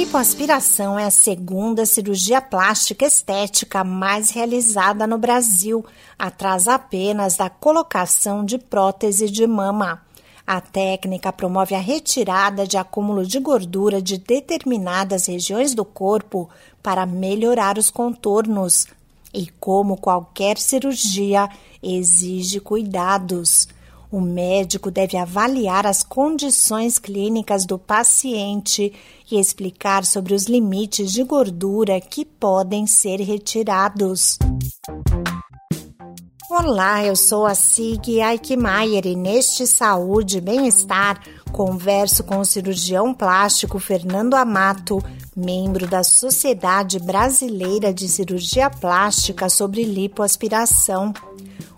lipoaspiração é a segunda cirurgia plástica estética mais realizada no Brasil, atrás apenas da colocação de prótese de mama. A técnica promove a retirada de acúmulo de gordura de determinadas regiões do corpo para melhorar os contornos. E, como qualquer cirurgia, exige cuidados. O médico deve avaliar as condições clínicas do paciente e explicar sobre os limites de gordura que podem ser retirados. Olá, eu sou a Sig Aikmaier e neste Saúde e Bem-Estar converso com o cirurgião plástico Fernando Amato, membro da Sociedade Brasileira de Cirurgia Plástica sobre lipoaspiração.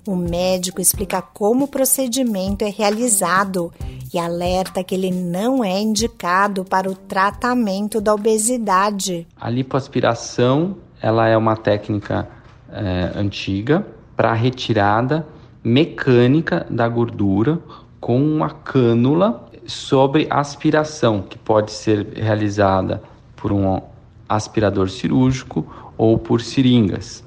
O médico explica como o procedimento é realizado e alerta que ele não é indicado para o tratamento da obesidade. A lipoaspiração ela é uma técnica é, antiga para retirada mecânica da gordura com uma cânula sobre aspiração, que pode ser realizada por um aspirador cirúrgico ou por seringas.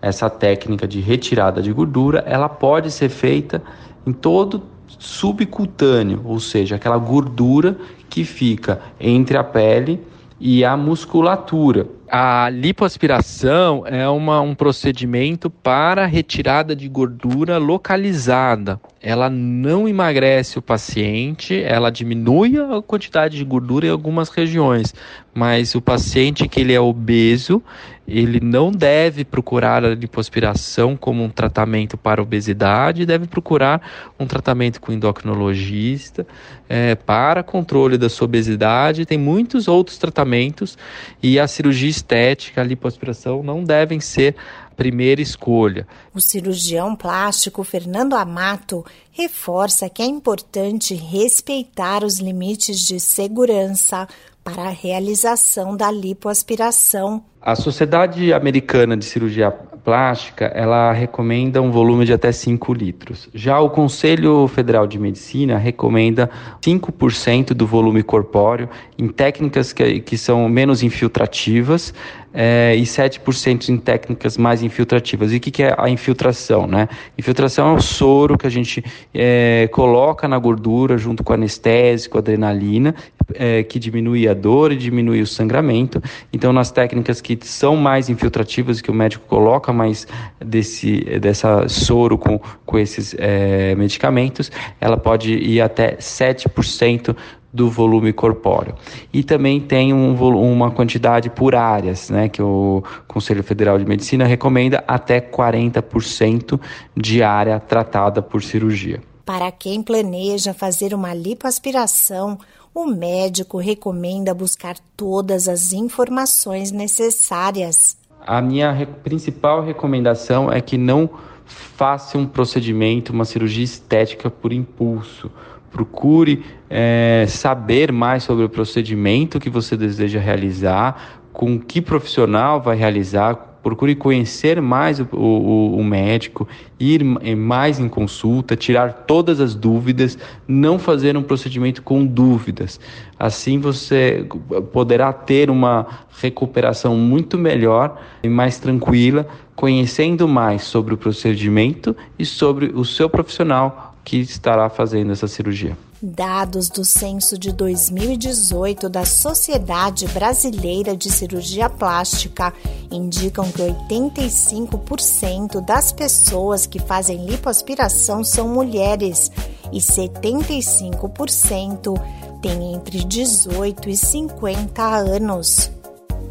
Essa técnica de retirada de gordura, ela pode ser feita em todo subcutâneo, ou seja, aquela gordura que fica entre a pele e a musculatura. A lipoaspiração é uma, um procedimento para retirada de gordura localizada. Ela não emagrece o paciente, ela diminui a quantidade de gordura em algumas regiões, mas o paciente que ele é obeso, ele não deve procurar a lipoaspiração como um tratamento para obesidade, deve procurar um tratamento com endocrinologista é, para controle da sua obesidade. Tem muitos outros tratamentos e a cirurgia estética, a lipoaspiração não devem ser a primeira escolha. O cirurgião plástico Fernando Amato reforça que é importante respeitar os limites de segurança para a realização da lipoaspiração. A Sociedade Americana de Cirurgia Plástica, ela recomenda um volume de até 5 litros. Já o Conselho Federal de Medicina recomenda 5% do volume corpóreo em técnicas que, que são menos infiltrativas é, e 7% em técnicas mais infiltrativas. E o que, que, é a infiltração? Né? Infiltração é o soro que a gente é, coloca na gordura junto com anestésico, adrenalina, é, que diminui a dor e diminui o sangramento. Então, nas técnicas que são mais infiltrativas, que o médico coloca mais desse dessa soro com, com esses é, medicamentos, ela pode ir até 7% do volume corpóreo. E também tem um, uma quantidade por áreas, né, que o Conselho Federal de Medicina recomenda até 40% de área tratada por cirurgia. Para quem planeja fazer uma lipoaspiração, o médico recomenda buscar todas as informações necessárias. A minha re principal recomendação é que não faça um procedimento, uma cirurgia estética por impulso. Procure é, saber mais sobre o procedimento que você deseja realizar, com que profissional vai realizar, procure conhecer mais o, o, o, médico, ir mais em consulta, tirar todas as dúvidas, não fazer um procedimento com dúvidas. Assim você poderá ter uma recuperação muito melhor e mais tranquila, conhecendo mais sobre o procedimento e sobre o seu profissional que estará fazendo essa cirurgia. Dados do censo de 2018 da Sociedade Brasileira de Cirurgia Plástica indicam que 85% das pessoas que fazem lipoaspiração são mulheres e 75% têm entre 18 e 50 anos.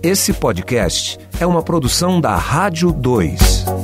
Esse podcast é uma produção da Rádio 2.